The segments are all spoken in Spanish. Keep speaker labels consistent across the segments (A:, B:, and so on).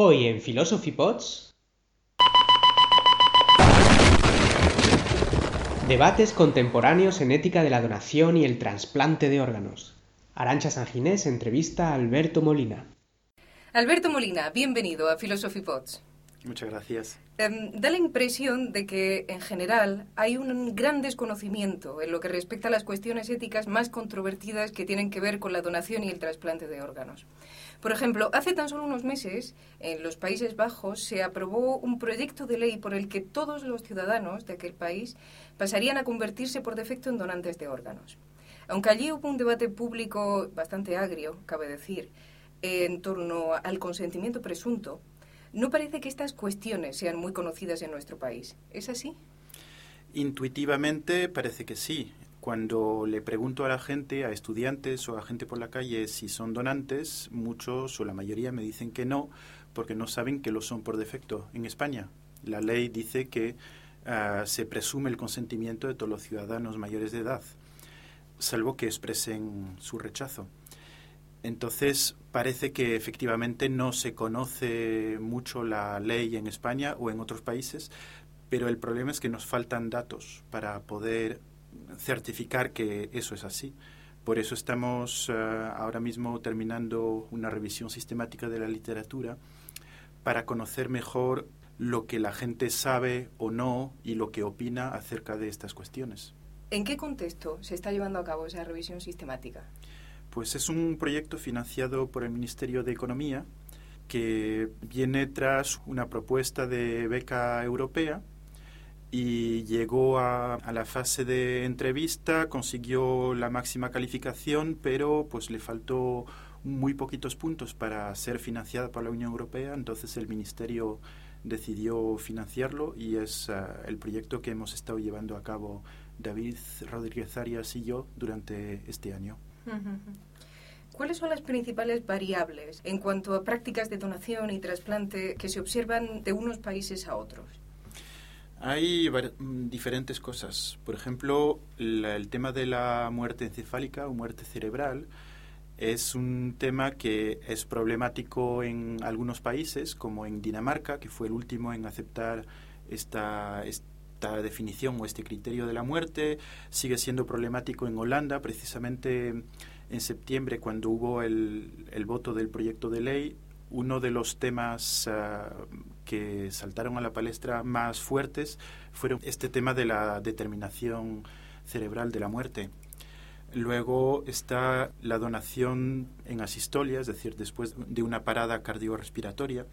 A: Hoy en Philosophy Pods. Debates contemporáneos en ética de la donación y el trasplante de órganos. Arancha Sanginés entrevista a Alberto Molina.
B: Alberto Molina, bienvenido a Philosophy Pods.
C: Muchas gracias.
B: Em, da la impresión de que, en general, hay un gran desconocimiento en lo que respecta a las cuestiones éticas más controvertidas que tienen que ver con la donación y el trasplante de órganos. Por ejemplo, hace tan solo unos meses, en los Países Bajos, se aprobó un proyecto de ley por el que todos los ciudadanos de aquel país pasarían a convertirse por defecto en donantes de órganos. Aunque allí hubo un debate público bastante agrio, cabe decir, en torno al consentimiento presunto, no parece que estas cuestiones sean muy conocidas en nuestro país. ¿Es así?
C: Intuitivamente parece que sí. Cuando le pregunto a la gente, a estudiantes o a gente por la calle si son donantes, muchos o la mayoría me dicen que no, porque no saben que lo son por defecto en España. La ley dice que ah, se presume el consentimiento de todos los ciudadanos mayores de edad, salvo que expresen su rechazo. Entonces, parece que efectivamente no se conoce mucho la ley en España o en otros países, pero el problema es que nos faltan datos para poder certificar que eso es así. Por eso estamos eh, ahora mismo terminando una revisión sistemática de la literatura para conocer mejor lo que la gente sabe o no y lo que opina acerca de estas cuestiones.
B: ¿En qué contexto se está llevando a cabo esa revisión sistemática?
C: Pues es un proyecto financiado por el Ministerio de Economía que viene tras una propuesta de beca europea y llegó a, la fase de entrevista, consiguió la máxima calificación, pero pues le faltó muy poquitos puntos para ser financiada por la Unión Europea, entonces el Ministerio decidió financiarlo y es ah, el proyecto que hemos estado llevando a cabo David Rodríguez Arias y yo durante este año.
B: ¿Cuáles son las principales variables en cuanto a prácticas de donación y trasplante que se observan de unos países a otros?
C: Hay mm, diferentes cosas. Por ejemplo, el tema de la muerte encefálica o muerte cerebral es un tema que es problemático en algunos países, como en Dinamarca, que fue el último en aceptar esta, esta definición o este criterio de la muerte. Sigue siendo problemático en Holanda, precisamente en septiembre, cuando hubo el, el voto del proyecto de ley, uno de los temas ah, que saltaron a la palestra más fuertes fueron este tema de la determinación cerebral de la muerte. Luego está la donación en asistolia, es decir, después de una parada cardiorrespiratoria,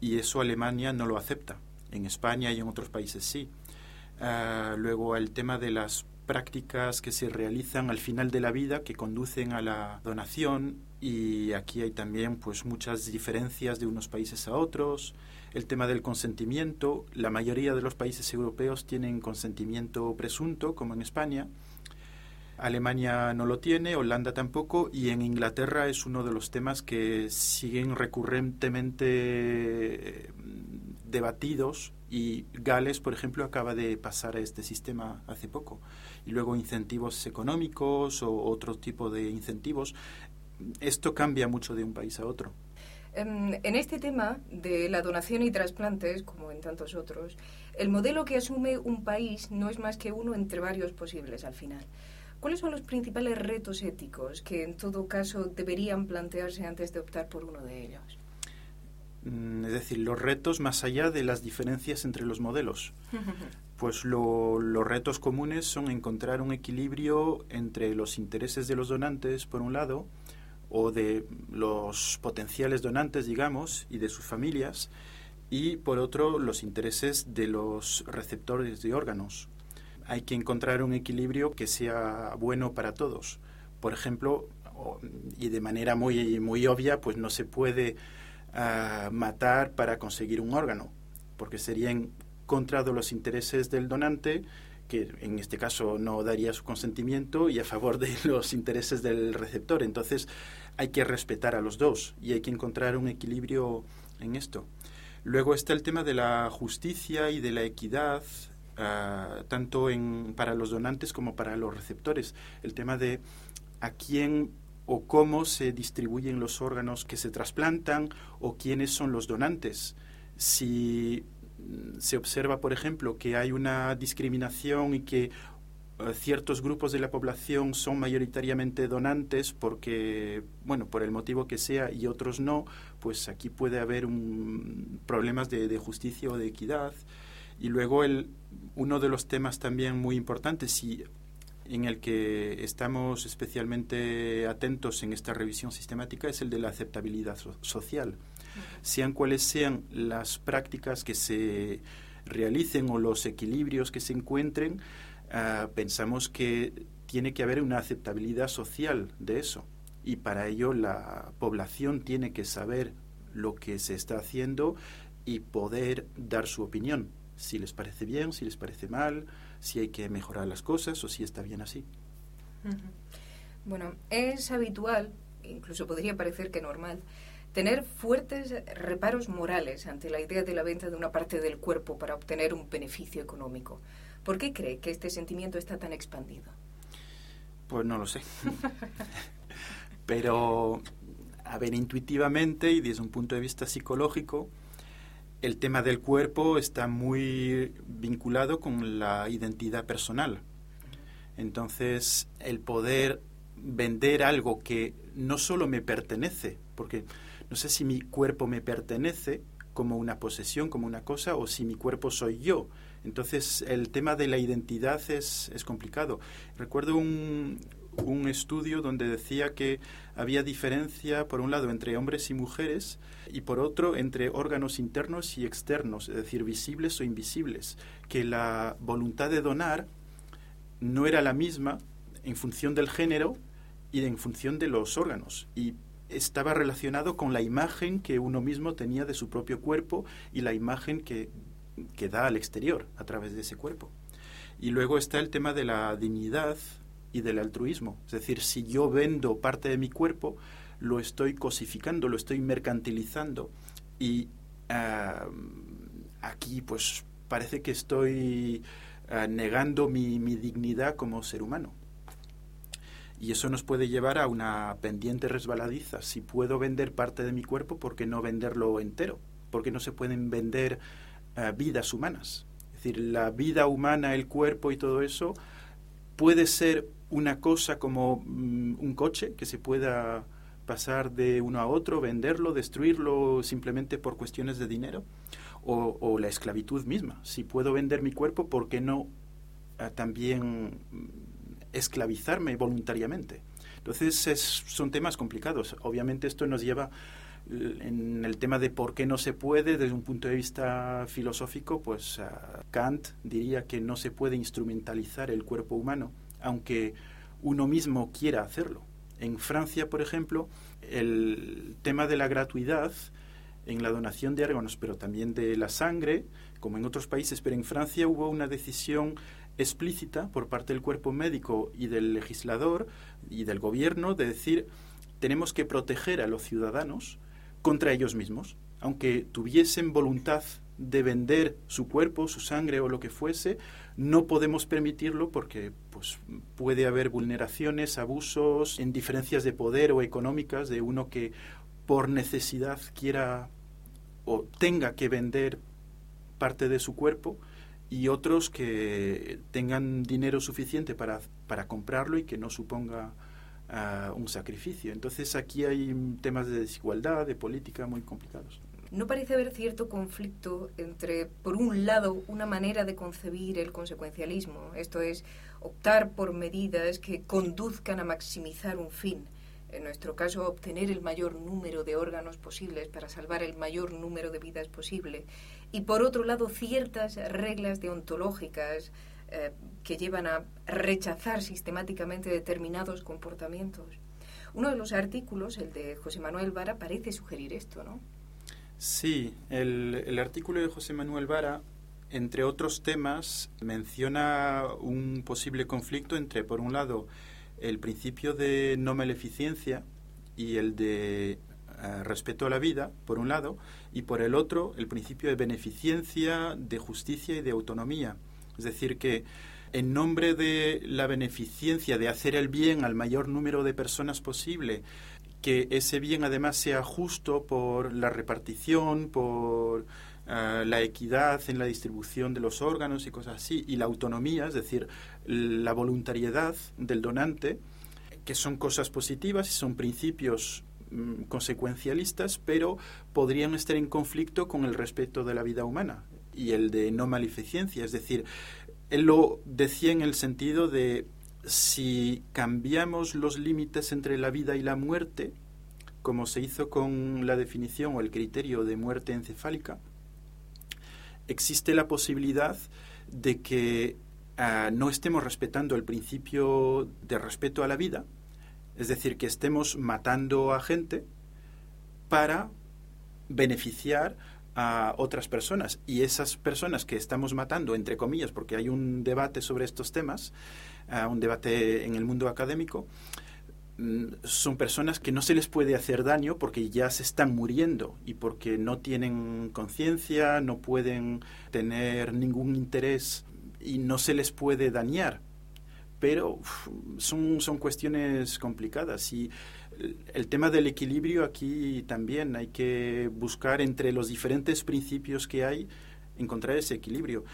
C: y eso Alemania no lo acepta. En España y en otros países sí. Ah, luego el tema de las prácticas que se realizan al final de la vida que conducen a la donación y aquí hay también pues muchas diferencias de unos países a otros. El tema del consentimiento, la mayoría de los países europeos tienen consentimiento presunto, como en España. Alemania no lo tiene, Holanda tampoco, y en Inglaterra es uno de los temas que siguen recurrentemente eh, debatidos y Gales, por ejemplo, acaba de pasar a este sistema hace poco. Y luego incentivos económicos o otro tipo de incentivos. Esto cambia mucho de un país a otro.
B: Em, en este tema de la donación y trasplantes, como en tantos otros, el modelo que asume un país no es más que uno entre varios posibles al final. ¿Cuáles son los principales retos éticos que en todo caso deberían plantearse antes de optar por uno de ellos?
C: Mm, es decir, los retos más allá de las diferencias entre los modelos. Pues los retos comunes son encontrar un equilibrio entre los intereses de los donantes, por un lado, o de los potenciales donantes, digamos, y de sus familias, y por otro, los intereses de los receptores de órganos. Hay que encontrar un equilibrio que sea bueno para todos. Por ejemplo, y de manera muy, muy obvia, pues no se puede a matar para conseguir un órgano, porque sería en contra los intereses del donante, que en este caso no daría su consentimiento, y a favor de los intereses del receptor. Entonces hay que respetar a los dos y hay que encontrar un equilibrio en esto. Luego está el tema de la justicia y de la equidad, ah, tanto en, para los donantes como para los receptores. El tema de a quién o cómo se distribuyen los órganos que se trasplantan o quiénes son los donantes. Si se observa, por ejemplo, que hay una discriminación y que eh, ciertos grupos de la población son mayoritariamente donantes porque, bueno, por el motivo que sea y otros no, pues aquí puede haber un, problemas de, de, justicia o de equidad. Y luego el, uno de los temas también muy importantes, si en el que estamos especialmente atentos en esta revisión sistemática es el de la aceptabilidad social. Sean cuales sean las prácticas que se realicen o los equilibrios que se encuentren, ah, pensamos que tiene que haber una aceptabilidad social de eso. Y para ello la población tiene que saber lo que se está haciendo y poder dar su opinión, si les parece bien, si les parece mal, si hay que mejorar las cosas o si está bien así.
B: Bueno, es habitual, incluso podría parecer que normal, tener fuertes reparos morales ante la idea de la venta de una parte del cuerpo para obtener un beneficio económico. ¿Por qué cree que este sentimiento está tan expandido?
C: Pues no lo sé. Pero, a ver, intuitivamente y desde un punto de vista psicológico, el tema del cuerpo está muy vinculado con la identidad personal. Entonces, el poder vender algo que no solo me pertenece, porque no sé si mi cuerpo me pertenece como una posesión, como una cosa, o si mi cuerpo soy yo. Entonces, el tema de la identidad es, es complicado. Recuerdo un, un estudio donde decía que había diferencia, por un lado, entre hombres y mujeres y por otro, entre órganos internos y externos, es decir, visibles o invisibles, que la voluntad de donar no era la misma en función del género y en función de los órganos. Y estaba relacionado con la imagen que uno mismo tenía de su propio cuerpo y la imagen que, que da al exterior a través de ese cuerpo. Y luego está el tema de la dignidad y del altruismo. Es decir, si yo vendo parte de mi cuerpo, lo estoy cosificando, lo estoy mercantilizando y aquí pues parece que estoy ah, negando mi, mi dignidad como ser humano. Y eso nos puede llevar a una pendiente resbaladiza. Si puedo vender parte de mi cuerpo, ¿por qué no venderlo entero? ¿Por qué no se pueden vender ah, vidas humanas? Es decir, la vida humana, el cuerpo y todo eso puede ser una cosa como mm, un coche que se pueda pasar de uno a otro, venderlo, destruirlo simplemente por cuestiones de dinero, o, la esclavitud misma. Si puedo vender mi cuerpo, ¿por qué no ah, también mm, esclavizarme voluntariamente? Entonces son temas complicados. Obviamente esto nos lleva en el tema de por qué no se puede desde un punto de vista filosófico, pues ah, Kant diría que no se puede instrumentalizar el cuerpo humano aunque uno mismo quiera hacerlo. En Francia, por ejemplo, el tema de la gratuidad en la donación de órganos, pero también de la sangre, como en otros países, pero en Francia hubo una decisión explícita por parte del cuerpo médico y del legislador y del gobierno de decir tenemos que proteger a los ciudadanos contra ellos mismos, aunque tuviesen voluntad de vender su cuerpo, su sangre o lo que fuese, no podemos permitirlo porque pues, puede haber vulneraciones, abusos, indiferencias de poder o económicas de uno que por necesidad quiera o tenga que vender parte de su cuerpo y otros que tengan dinero suficiente para, para comprarlo y que no suponga ah, un sacrificio. Entonces aquí hay temas de desigualdad, de política muy complicados.
B: ¿No parece haber cierto conflicto entre, por un lado, una manera de concebir el consecuencialismo, esto es, optar por medidas que conduzcan a maximizar un fin, en nuestro caso, obtener el mayor número de órganos posibles para salvar el mayor número de vidas posible, y por otro lado, ciertas reglas deontológicas eh, que llevan a rechazar sistemáticamente determinados comportamientos? Uno de los artículos, el de José Manuel Vara, parece sugerir esto, ¿no?
C: Sí, el, artículo de José Manuel Vara, entre otros temas, menciona un posible conflicto entre, por un lado, el principio de no maleficencia y el de eh, respeto a la vida, por un lado, y por el otro, el principio de beneficencia, de justicia y de autonomía. Es decir, que en nombre de la beneficencia, de hacer el bien al mayor número de personas posible, que ese bien además sea justo por la repartición, por eh, la equidad en la distribución de los órganos y cosas así, y la autonomía, es decir, la voluntariedad del donante, que son cosas positivas y son principios mm, consecuencialistas, pero podrían estar en conflicto con el respeto de la vida humana y el de no maleficencia. Es decir, él lo decía en el sentido de si cambiamos los límites entre la vida y la muerte, como se hizo con la definición o el criterio de muerte encefálica, existe la posibilidad de que ah, no estemos respetando el principio de respeto a la vida, es decir, que estemos matando a gente para beneficiar a otras personas. Y esas personas que estamos matando, entre comillas, porque hay un debate sobre estos temas, ah, un debate en el mundo académico, mm, son personas que no se les puede hacer daño porque ya se están muriendo y porque no tienen conciencia, no pueden tener ningún interés y no se les puede dañar. Pero son, son cuestiones complicadas y el tema del equilibrio aquí también hay que buscar entre los diferentes principios que hay, encontrar ese equilibrio.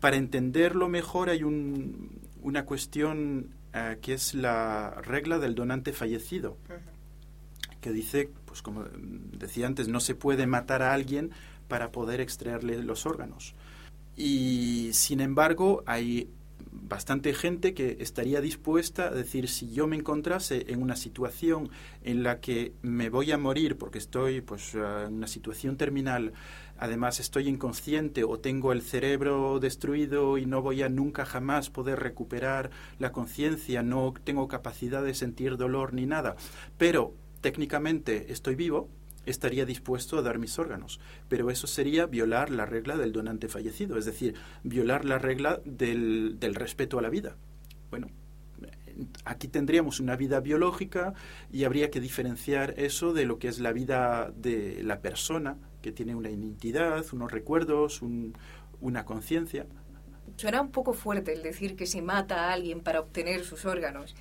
C: Para entenderlo mejor hay una cuestión eh, que es la regla del donante fallecido, que dice, pues como decía antes, no se puede matar a alguien para poder extraerle los órganos. Y sin embargo, hay bastante gente que estaría dispuesta a decir si yo me encontrase en una situación en la que me voy a morir porque estoy pues en una situación terminal además estoy inconsciente o tengo el cerebro destruido y no voy a nunca jamás poder recuperar la conciencia no tengo capacidad de sentir dolor ni nada. Pero técnicamente estoy vivo estaría dispuesto a dar mis órganos. Pero eso sería violar la regla del donante fallecido, es decir, violar la regla del, del respeto a la vida. Bueno, aquí tendríamos una vida biológica y habría que diferenciar eso de lo que es la vida de la persona, que tiene una identidad, unos recuerdos, una conciencia.
B: Suena un poco fuerte el decir que se mata a alguien para obtener sus órganos.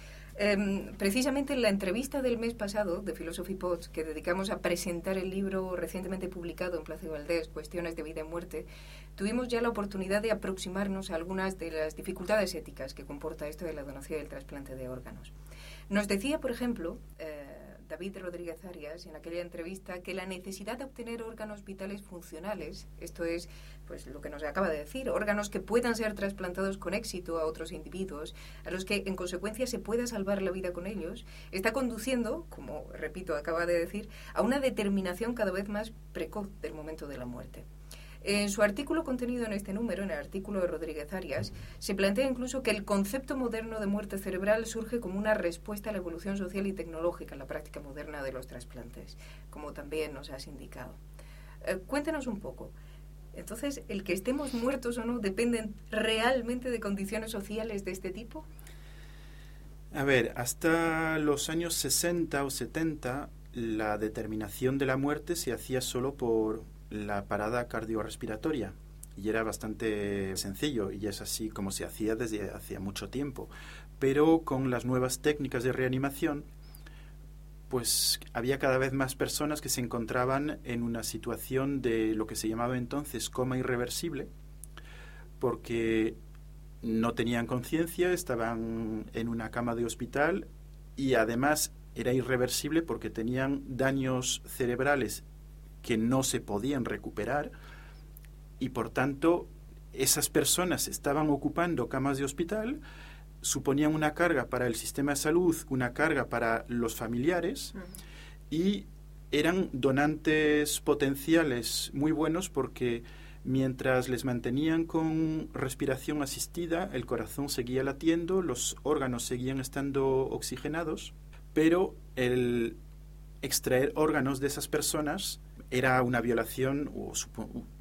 B: Em, precisamente en la entrevista del mes pasado de Philosophy Pods, que dedicamos a presentar el libro recientemente publicado en Plaza Valdés, Cuestiones de Vida y Muerte, tuvimos ya la oportunidad de aproximarnos a algunas de las dificultades éticas que comporta esto de la donación y el trasplante de órganos. Nos decía, por ejemplo, eh, David Rodríguez Arias en aquella entrevista que la necesidad de obtener órganos vitales funcionales, esto es pues lo que nos acaba de decir, órganos que puedan ser trasplantados con éxito a otros individuos, a los que en consecuencia se pueda salvar la vida con ellos, está conduciendo, como repito, acaba de decir, a una determinación cada vez más precoz del momento de la muerte. En su artículo contenido en este número, en el artículo de Rodríguez Arias, se plantea incluso que el concepto moderno de muerte cerebral surge como una respuesta a la evolución social y tecnológica en la práctica moderna de los trasplantes, como también nos has indicado. Eh, cuéntenos un poco. Entonces, ¿el que estemos muertos o no dependen realmente de condiciones sociales de este tipo?
C: A ver, hasta los años 60 o 70 la determinación de la muerte se hacía solo por la parada cardiorrespiratoria y era bastante sencillo y es así como se hacía desde hacía mucho tiempo. Pero con las nuevas técnicas de reanimación, pues había cada vez más personas que se encontraban en una situación de lo que se llamaba entonces coma irreversible, porque no tenían conciencia, estaban en una cama de hospital y además era irreversible porque tenían daños cerebrales que no se podían recuperar y por tanto esas personas estaban ocupando camas de hospital, suponían una carga para el sistema de salud, una carga para los familiares y eran donantes potenciales muy buenos porque mientras les mantenían con respiración asistida, el corazón seguía latiendo, los órganos seguían estando oxigenados, pero el extraer órganos de esas personas era una violación o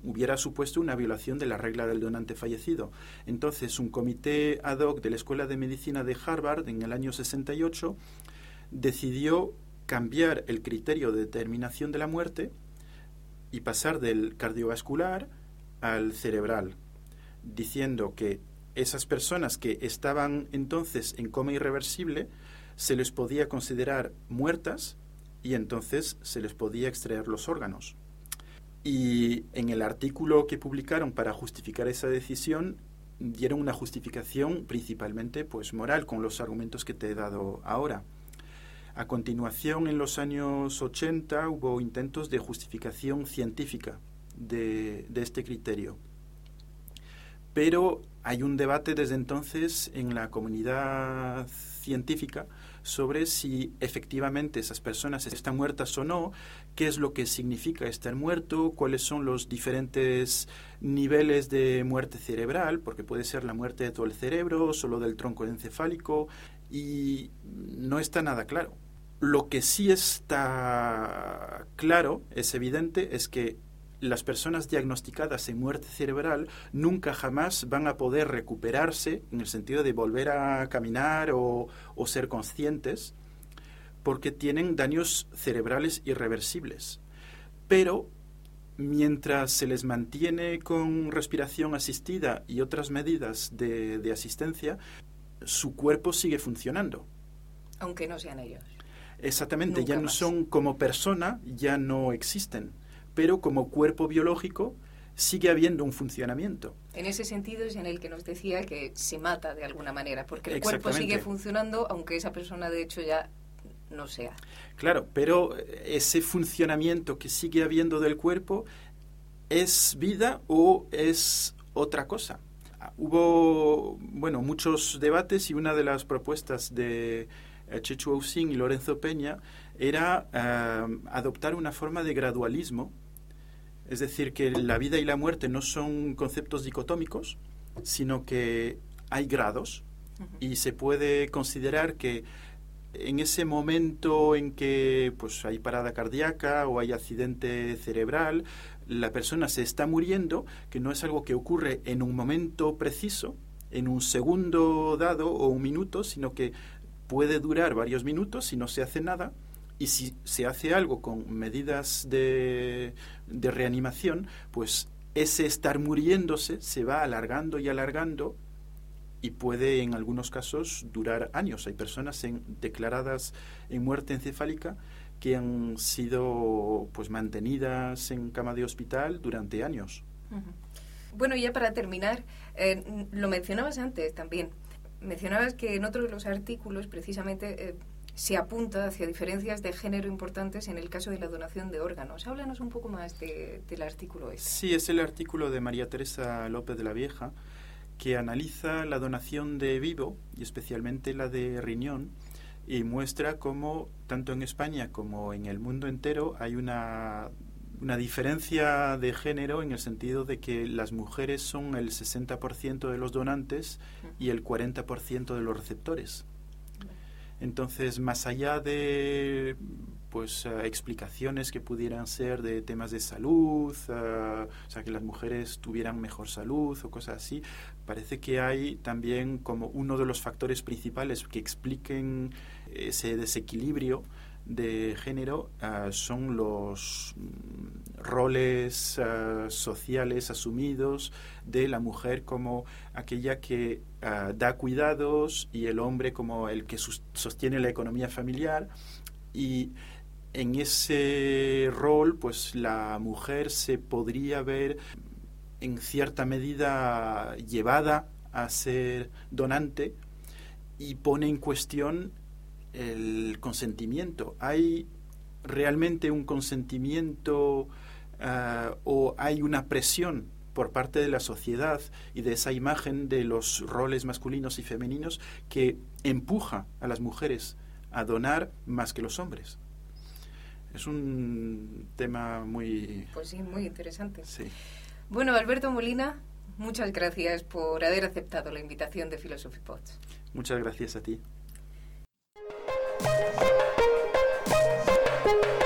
C: hubiera supuesto una violación de la regla del donante fallecido. Entonces, un comité ad hoc de la Escuela de Medicina de Harvard en el año 68 decidió cambiar el criterio de determinación de la muerte y pasar del cardiovascular al cerebral, diciendo que esas personas que estaban entonces en coma irreversible se les podía considerar muertas y entonces se les podía extraer los órganos. Y en el artículo que publicaron para justificar esa decisión dieron una justificación principalmente pues moral con los argumentos que te he dado ahora. A continuación, en los años 80 hubo intentos de justificación científica de, de este criterio. Pero hay un debate desde entonces en la comunidad científica sobre si efectivamente esas personas están muertas o no, qué es lo que significa estar muerto, cuáles son los diferentes niveles de muerte cerebral, porque puede ser la muerte de todo el cerebro, solo del tronco encefálico, y no está nada claro. Lo que sí está claro, es evidente, es que las personas diagnosticadas en muerte cerebral nunca jamás van a poder recuperarse en el sentido de volver a caminar o, ser conscientes porque tienen daños cerebrales irreversibles. Pero mientras se les mantiene con respiración asistida y otras medidas de, asistencia, su cuerpo sigue funcionando.
B: Aunque no sean ellos.
C: Exactamente, ya no son como persona, ya no existen pero como cuerpo biológico sigue habiendo un funcionamiento.
B: En ese sentido es en el que nos decía que se mata de alguna manera, porque el cuerpo sigue funcionando aunque esa persona de hecho ya no sea.
C: Claro, pero ese funcionamiento que sigue habiendo del cuerpo es vida o es otra cosa. Hubo, bueno, muchos debates y una de las propuestas de eh, Chechu Ausing y Lorenzo Peña era eh, adoptar una forma de gradualismo es decir, que la vida y la muerte no son conceptos dicotómicos, sino que hay grados. Y se puede considerar que en ese momento en que pues hay parada cardíaca o hay accidente cerebral, la persona se está muriendo, que no es algo que ocurre en un momento preciso, en un segundo dado o un minuto, sino que puede durar varios minutos si no se hace nada y si se hace algo con medidas de, de reanimación, pues ese estar muriéndose se va alargando y alargando y puede en algunos casos durar años. Hay personas en, declaradas en muerte encefálica que han sido pues mantenidas en cama de hospital durante años.
B: Bueno, ya para terminar, eh, lo mencionabas antes también. Mencionabas que en otro de los artículos precisamente eh, se apunta hacia diferencias de género importantes en el caso de la donación de órganos. Háblanos un poco más del artículo este.
C: Sí, es el artículo de María Teresa López de la Vieja que analiza la donación de vivo y especialmente la de riñón y muestra cómo tanto en España como en el mundo entero hay una, una diferencia de género en el sentido de que las mujeres son el 60% de los donantes y el 40% de los receptores. Entonces, más allá de pues eh, explicaciones que pudieran ser de temas de salud, eh, o sea, que las mujeres tuvieran mejor salud o cosas así, parece que hay también como uno de los factores principales que expliquen ese desequilibrio de género uh, son los mm, roles uh, sociales asumidos de la mujer como aquella que uh, da cuidados y el hombre como el que sostiene la economía familiar. Y en ese rol pues la mujer se podría ver en cierta medida llevada a ser donante y pone en cuestión el consentimiento. ¿Hay realmente un consentimiento ah, o hay una presión por parte de la sociedad y de esa imagen de los roles masculinos y femeninos que empuja a las mujeres a donar más que los hombres? Es un tema muy...
B: Pues sí, muy interesante.
C: Sí.
B: Bueno, Alberto Molina, muchas gracias por haber aceptado la invitación de Philosophy Pods.
C: Muchas gracias a ti.
D: Thank you.